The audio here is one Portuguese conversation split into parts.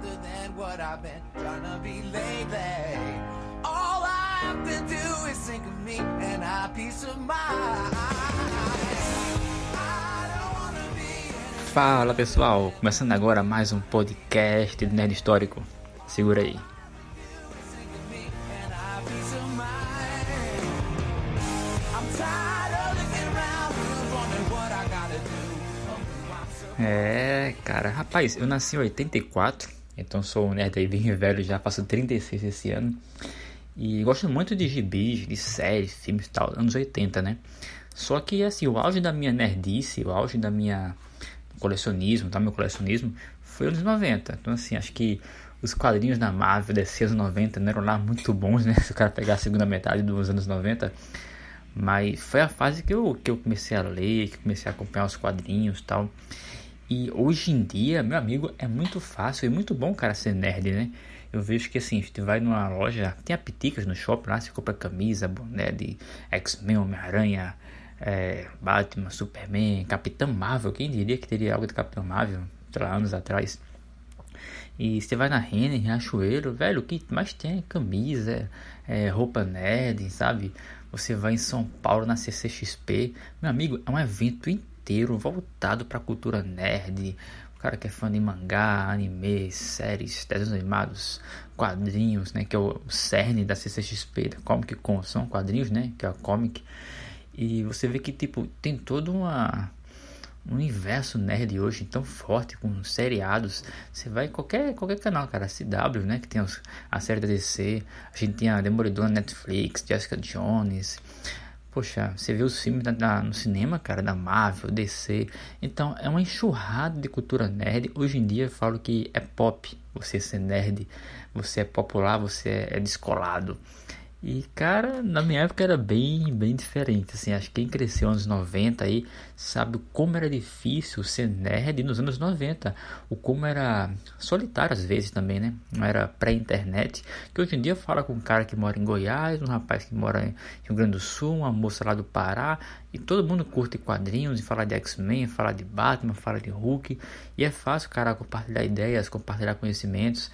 other than what I've been trying to be lately. All I have to do is think of me and have peace of mind. Fala pessoal, começando agora mais um podcast do Nerd Histórico. Segura aí. É, cara, rapaz, eu nasci em 84, então sou um nerd aí bem velho, já faço 36 esse ano. E gosto muito de gibis, de séries, filmes e tal, anos 80, né? Só que, assim, o auge da minha nerdice, o auge da minha colecionismo, tá? Meu colecionismo foi anos 90. Então, assim, acho que os quadrinhos da Marvel desses anos 90 não eram lá muito bons, né? Se o cara pegar a segunda metade dos anos 90. Mas foi a fase que eu, que eu comecei a ler, que comecei a acompanhar os quadrinhos tal. E hoje em dia, meu amigo, é muito fácil e muito bom, cara, ser nerd, né? Eu vejo que assim, você vai numa loja, tem apiticas no shopping lá, você compra camisa, boné de X-Men, Homem-Aranha, é, Batman, Superman, Capitão Marvel, quem diria que teria algo de Capitão Marvel, sei lá, anos atrás. E você vai na Renner, Riachuelo, velho, o que mais tem é camisa, é, roupa nerd, sabe? Você vai em São Paulo na CCXP, meu amigo, é um evento incrível voltado para a cultura nerd. O cara que é fã de mangá, anime, séries, desenhos animados, quadrinhos, né? Que é o cerne da CCXP, da Comic Con. São quadrinhos, né? Que é a comic. E você vê que, tipo, tem todo uma um universo nerd hoje tão forte com seriados. Você vai em qualquer, qualquer canal, cara, CW, né, que tem os, a série da DC, a gente tem a Demolidor Netflix, Jessica Jones, Poxa, você vê os filmes no cinema, cara, da Marvel, DC. Então, é uma enxurrada de cultura nerd. Hoje em dia eu falo que é pop você ser nerd. Você é popular, você é descolado. E, cara, na minha época era bem, bem diferente, assim, acho que quem cresceu nos anos 90 aí sabe como era difícil ser nerd nos anos 90, o como era solitário às vezes também, né, não era pré-internet, que hoje em dia fala com um cara que mora em Goiás, um rapaz que mora em Rio Grande do Sul, uma moça lá do Pará, e todo mundo curte quadrinhos, e fala de X-Men, fala de Batman, fala de Hulk, e é fácil cara compartilhar ideias, compartilhar conhecimentos,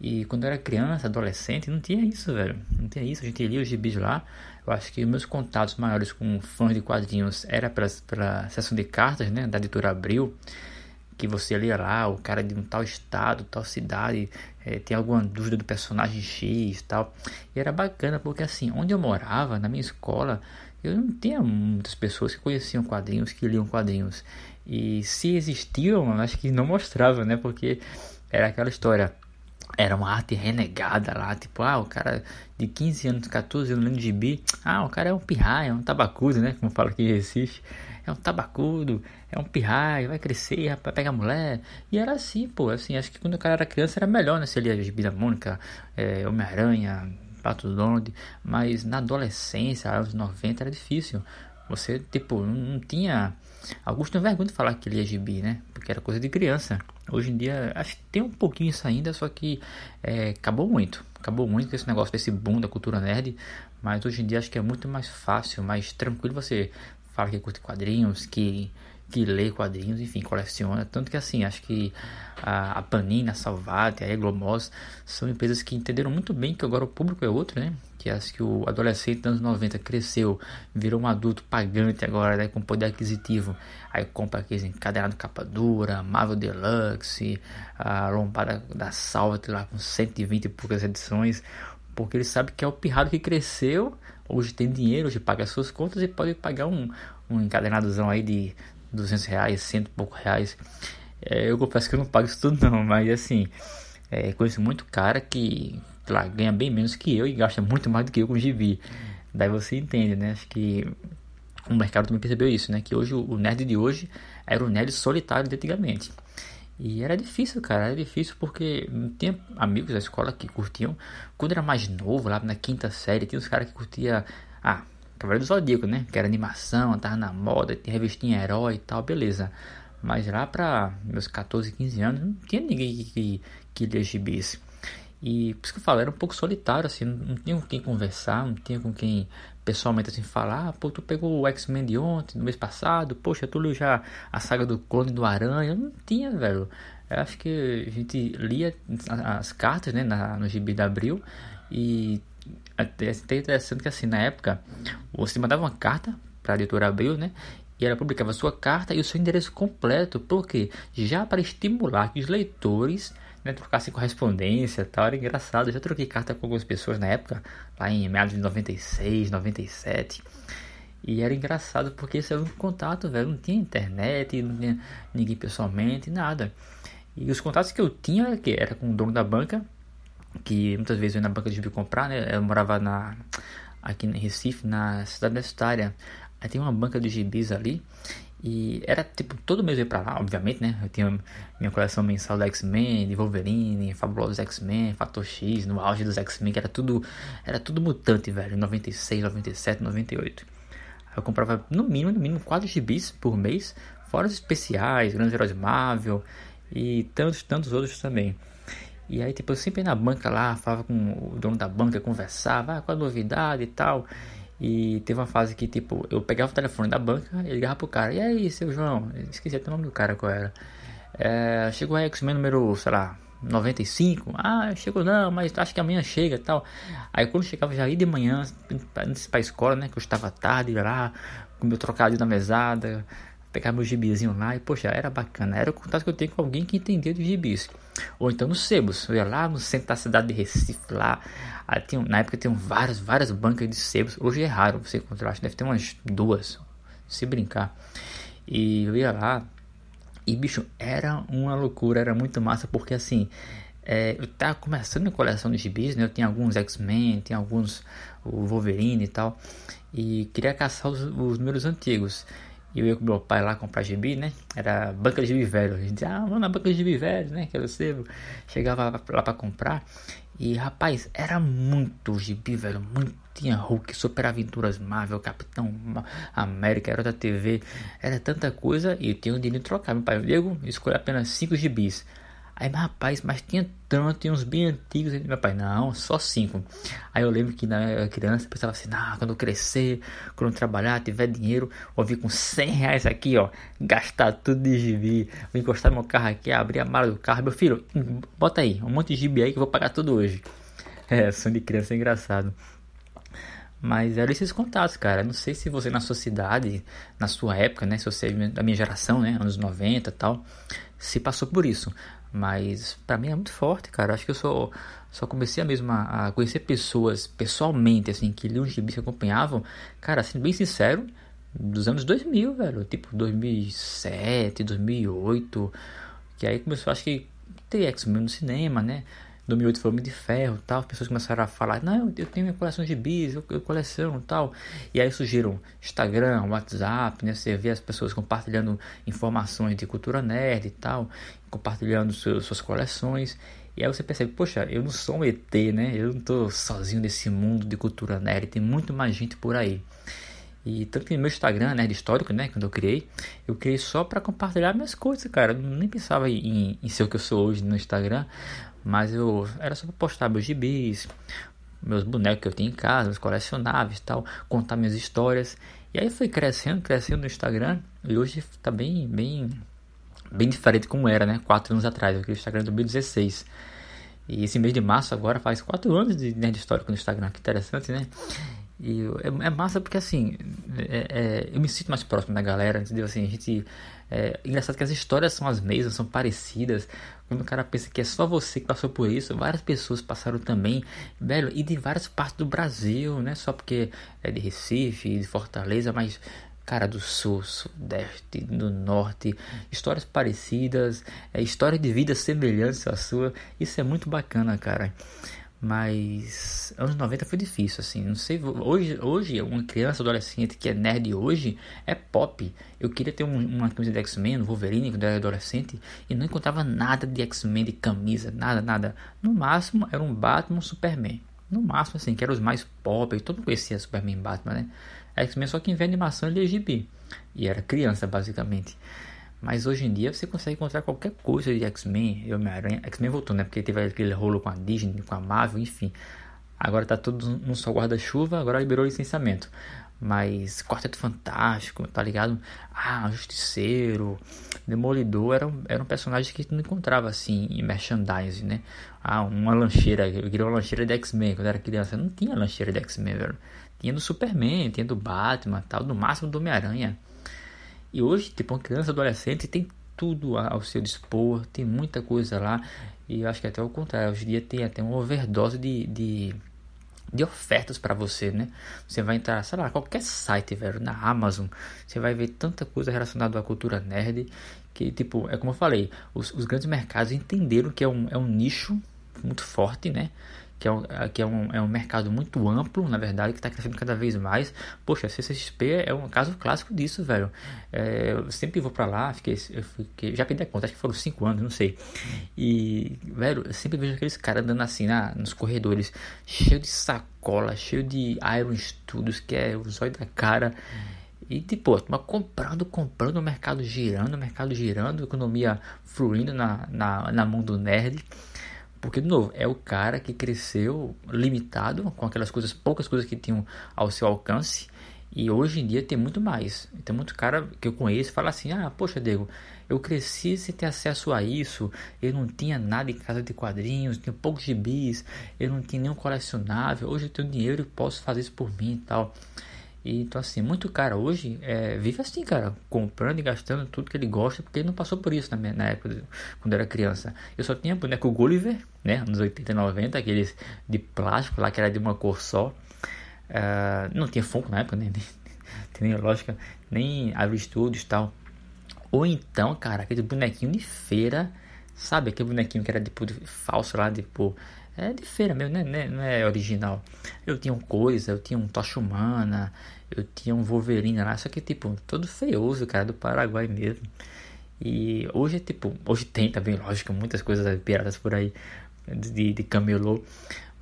e quando eu era criança, adolescente, não tinha isso, velho. Não tinha isso. A gente lia os gibis lá. Eu acho que meus contatos maiores com fãs de quadrinhos era pela sessão de cartas, né? Da editora Abril. Que você lia lá, o cara de um tal estado, tal cidade, é, tem alguma dúvida do personagem X tal. E era bacana porque, assim, onde eu morava, na minha escola, eu não tinha muitas pessoas que conheciam quadrinhos, que liam quadrinhos. E se existiam, acho que não mostrava, né? Porque era aquela história era uma arte renegada lá, tipo, ah, o cara de 15 anos, 14 anos lendo gibi, ah, o cara é um pirraia, é um tabacudo, né, como fala aqui em Recife, é um tabacudo, é um pirraia, vai crescer, vai pegar mulher, e era assim, pô, assim, acho que quando o cara era criança era melhor, né, se ele ia gibi da Mônica, é, Homem-Aranha, Pato Donald, mas na adolescência, anos 90, era difícil, você, tipo, não tinha Augusto tem vergonha de falar que ele é gibi, né? Porque era coisa de criança. Hoje em dia, acho que tem um pouquinho isso ainda, só que é, acabou muito. Acabou muito com esse negócio desse boom da cultura nerd. Mas hoje em dia acho que é muito mais fácil, mais tranquilo você falar que curte quadrinhos, que, que lê quadrinhos, enfim, coleciona. Tanto que assim, acho que a, a Panini, a Salvat, a Eglomos são empresas que entenderam muito bem que agora o público é outro, né? que acho que o adolescente dos anos 90 cresceu, virou um adulto pagante agora, né, com poder aquisitivo, aí compra aqueles encadernados capa dura, Marvel Deluxe, a lombada da Salvat lá com 120 e poucas edições, porque ele sabe que é o pirrado que cresceu, hoje tem dinheiro, hoje paga as suas contas e pode pagar um, um encadernadozão aí de 200 reais, cento e poucos reais. É, eu confesso que eu não pago isso tudo não, mas assim, é, conheço muito cara que lá, ganha bem menos que eu e gasta muito mais do que eu com gibi. Daí você entende, né? Acho que o mercado também percebeu isso, né? Que hoje o nerd de hoje era o nerd solitário de antigamente. E era difícil, cara, era difícil porque tinha amigos da escola que curtiam. Quando era mais novo, lá na quinta série, tinha os caras que curtia, ah, Cavaleiro do Zodíaco, né? Que era animação, tava na moda, tinha revistinha herói e tal, beleza. Mas lá pra meus 14, 15 anos, não tinha ninguém que, que, que lia gibis. E por isso que eu falo, era um pouco solitário, assim, não tinha com quem conversar, não tinha com quem pessoalmente assim falar, ah, pô, tu pegou o X-Men de ontem, no mês passado, poxa, tu leu já a saga do clone do Aranha, não tinha, velho. Eu acho que a gente lia as cartas, né, na, no gibi de abril e até interessante que assim, na época, você mandava uma carta para a editora Abril, né, e ela publicava sua carta e o seu endereço completo, porque já para estimular que os leitores né, trocassem correspondência tal, era engraçado. Eu já troquei carta com algumas pessoas na época, lá em meados de 96, 97. E era engraçado porque esse era um contato, velho. Não tinha internet, não tinha ninguém pessoalmente, nada. E os contatos que eu tinha que era com o dono da banca, que muitas vezes eu ia na banca de comprar, né? Eu morava na, aqui em Recife, na cidade universitária. Aí tem uma banca de gibis ali. E era tipo, todo mês eu ia pra lá, obviamente, né? Eu tinha minha coleção mensal da X-Men, de Wolverine, Fabulosos X-Men, Fator X, no auge dos X-Men, que era tudo, era tudo mutante, velho, 96, 97, 98. Aí eu comprava no mínimo, no mínimo, 4 gibis por mês, fora os especiais, Grandes Heróis Marvel e tantos, tantos outros também. E aí, tipo, eu sempre ia na banca lá, falava com o dono da banca, conversava, ah, qual a novidade e tal. E teve uma fase que, tipo, eu pegava o telefone da banca e ligava pro cara. E aí, seu João? Esqueci até o nome do cara qual era. É, chegou a X-Men número, sei lá, 95. Ah, chegou não, mas acho que amanhã chega tal. Aí quando chegava já ia de manhã, antes pra escola, né? Que eu estava tarde lá, com meu trocadilho na mesada, pegar meu gibizinho lá e, poxa, era bacana. Era o contato que eu tenho com alguém que entendia de gibis. Ou então nos sebos. Eu ia lá no centro da cidade de Recife, lá. Aí tinha, na época tinham várias, várias bancas de sebos. Hoje é raro você encontrar, acho que deve ter umas duas, se brincar. E eu ia lá. E bicho, era uma loucura, era muito massa, porque assim. É, eu tava começando a coleção de gibis, né? Eu tinha alguns X-Men, tinha alguns o Wolverine e tal. E queria caçar os, os números antigos. E eu ia com meu pai lá comprar gibi, né? Era banca de gibi velho. A gente, ah, vamos na banca de gibi velho, né? Que era o sebo. Chegava lá pra comprar. E rapaz, era muito gibi, velho. Muito. Tinha Hulk, Super Aventuras Marvel, Capitão América, era da TV. Era tanta coisa. E eu tinha um dinheiro de trocar. Meu pai, Diego, escolhi apenas 5 gibis. Aí, mas, rapaz, mas tinha tanto, tinha uns bem antigos. Meu pai, não, só cinco. Aí eu lembro que na criança eu pensava assim, nah, quando eu crescer, quando eu trabalhar, tiver dinheiro, vou vir com 100 reais aqui, ó, gastar tudo de gibi, vou encostar meu carro aqui, abrir a mala do carro. Meu filho, bota aí, um monte de gibi aí que eu vou pagar tudo hoje. É, som de criança é engraçado. Mas eram esses contatos, cara. Não sei se você na sua cidade, na sua época, né? Se você é da minha geração, né? Anos 90 e tal, se passou por isso. Mas para mim é muito forte, cara. Acho que eu só, só comecei mesmo a, a conhecer pessoas pessoalmente, assim, que liam gibis que acompanhavam. Cara, assim, bem sincero, dos anos 2000, velho. Tipo 2007, 2008. Que aí começou, acho que ter X-Men no cinema, né? 2008 foi Homem de Ferro tal, as pessoas começaram a falar, não, eu tenho minha coleção de bis, eu, eu coleciono tal. E aí surgiram Instagram, WhatsApp, né? Você vê as pessoas compartilhando informações de cultura nerd e tal, compartilhando suas coleções. E aí você percebe, poxa, eu não sou um ET, né? Eu não tô sozinho nesse mundo de cultura nerd, tem muito mais gente por aí. E tanto que no meu Instagram, de histórico, né, quando eu criei, eu criei só para compartilhar minhas coisas, cara. Eu nem pensava em, em ser o que eu sou hoje no Instagram, mas eu era só pra postar meus gibis, meus bonecos que eu tinha em casa, os colecionáveis e tal, contar minhas histórias. E aí foi crescendo, crescendo no Instagram. E hoje tá bem, bem, bem diferente como era, né? Quatro anos atrás. Eu criei o Instagram em 2016. E esse mês de março agora faz quatro anos de nerd histórico no Instagram. Que interessante, né? E é, é massa porque assim, é, é, eu me sinto mais próximo da galera, entendeu? Assim, a gente. É engraçado que as histórias são as mesmas, são parecidas. Quando o cara pensa que é só você que passou por isso, várias pessoas passaram também, velho, e de várias partes do Brasil, não é só porque é de Recife, de Fortaleza, mas cara do sul, sudeste, do norte, histórias parecidas, é, história de vida semelhantes à sua. Isso é muito bacana, cara. Mas anos 90 foi difícil, assim. Não sei. Hoje, hoje uma criança, adolescente que é nerd hoje é pop. Eu queria ter um, uma camisa de X-Men, Wolverine, quando eu era adolescente, e não encontrava nada de X-Men, de camisa, nada, nada. No máximo era um Batman, um Superman. No máximo, assim, que eram os mais pop. Todo mundo conhecia Superman e Batman, né? X-Men só quem vê animação e GB. E era criança, basicamente. Mas hoje em dia você consegue encontrar qualquer coisa de X-Men e Homem-Aranha. X-Men voltou, né? Porque teve aquele rolo com a Disney, com a Marvel, enfim. Agora tá tudo num só guarda-chuva, agora liberou o licenciamento. Mas Quarteto Fantástico, tá ligado? Ah, Justiceiro, Demolidor eram, eram personagens que tu não encontrava assim em merchandising, né? Ah, uma lancheira, eu queria uma lancheira de X-Men quando era criança. Não tinha lancheira de X-Men, velho. Tinha do Superman, tinha do Batman, tal, no máximo do Homem-Aranha. E hoje, tipo, uma criança, adolescente tem tudo ao seu dispor, tem muita coisa lá. E eu acho que até o contrário, hoje em dia tem até uma overdose de, de, de ofertas para você, né? Você vai entrar, sei lá, qualquer site, velho, na Amazon, você vai ver tanta coisa relacionada à cultura nerd que, tipo, é como eu falei, os, os grandes mercados entenderam que é um, é um nicho muito forte, né? Que é um, que é um, é um mercado muito amplo, na verdade, que está crescendo cada vez mais. Poxa, a CCXP é um caso clássico disso, velho. É, eu sempre vou para lá, fiquei, fiquei, já perdi a conta, acho que foram 5 anos, não sei. E, velho, eu sempre vejo aqueles caras andando assim na, nos corredores, cheio de sacola, cheio de Iron Studios, que é o zóio da cara. E tipo, mas comprando, comprando, o mercado girando, o mercado girando, economia fluindo na, na, na mão do nerd. Porque, de novo, é o cara que cresceu limitado com aquelas coisas, poucas coisas que tinham ao seu alcance. E hoje em dia tem muito mais. Tem muito cara que eu conheço fala assim: ah, poxa, Diego, eu cresci sem ter acesso a isso. Eu não tinha nada em casa de quadrinhos, tinha poucos gibis, eu não tinha nenhum colecionável. Hoje eu tenho dinheiro e posso fazer isso por mim e tal. E, então, assim, muito cara hoje é, vive assim, cara, comprando e gastando tudo que ele gosta, porque ele não passou por isso na, minha, na época, quando era criança. Eu só tinha boneco Gulliver, né, anos 80 e 90, aqueles de plástico lá que era de uma cor só. Uh, não tinha Funko na época, né, nem, nem lógica, nem Árvore Studios e tal. Ou então, cara, aquele bonequinho de feira, sabe? Aquele bonequinho que era tipo falso lá, tipo é de feira mesmo, né? né? Não é original. Eu tinha um coisa, eu tinha um Tocha Humana, eu tinha um Wolverine lá, só que tipo, todo feioso, cara, do Paraguai mesmo. E hoje tipo, hoje tem também, lógico, muitas coisas piratas por aí de, de camelô,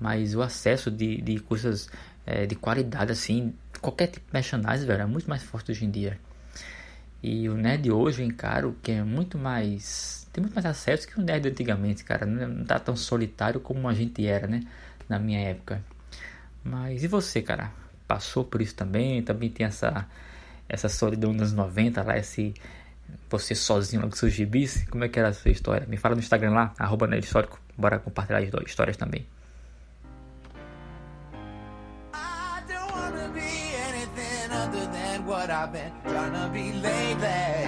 mas o acesso de, de coisas é, de qualidade assim, qualquer tipo de merchandising, velho, é muito mais forte hoje em dia. E o nerd hoje eu encaro que é muito mais. Tem muito mais acesso que o nerd antigamente, cara. Não tá tão solitário como a gente era, né? Na minha época. Mas e você, cara? Passou por isso também? Também tem essa, essa solidão dos 90 lá, esse. Você sozinho lá com seus gibis? Como é que era a sua história? Me fala no Instagram lá, arroba Histórico. Bora compartilhar as histórias também. what I've been trying to be lately.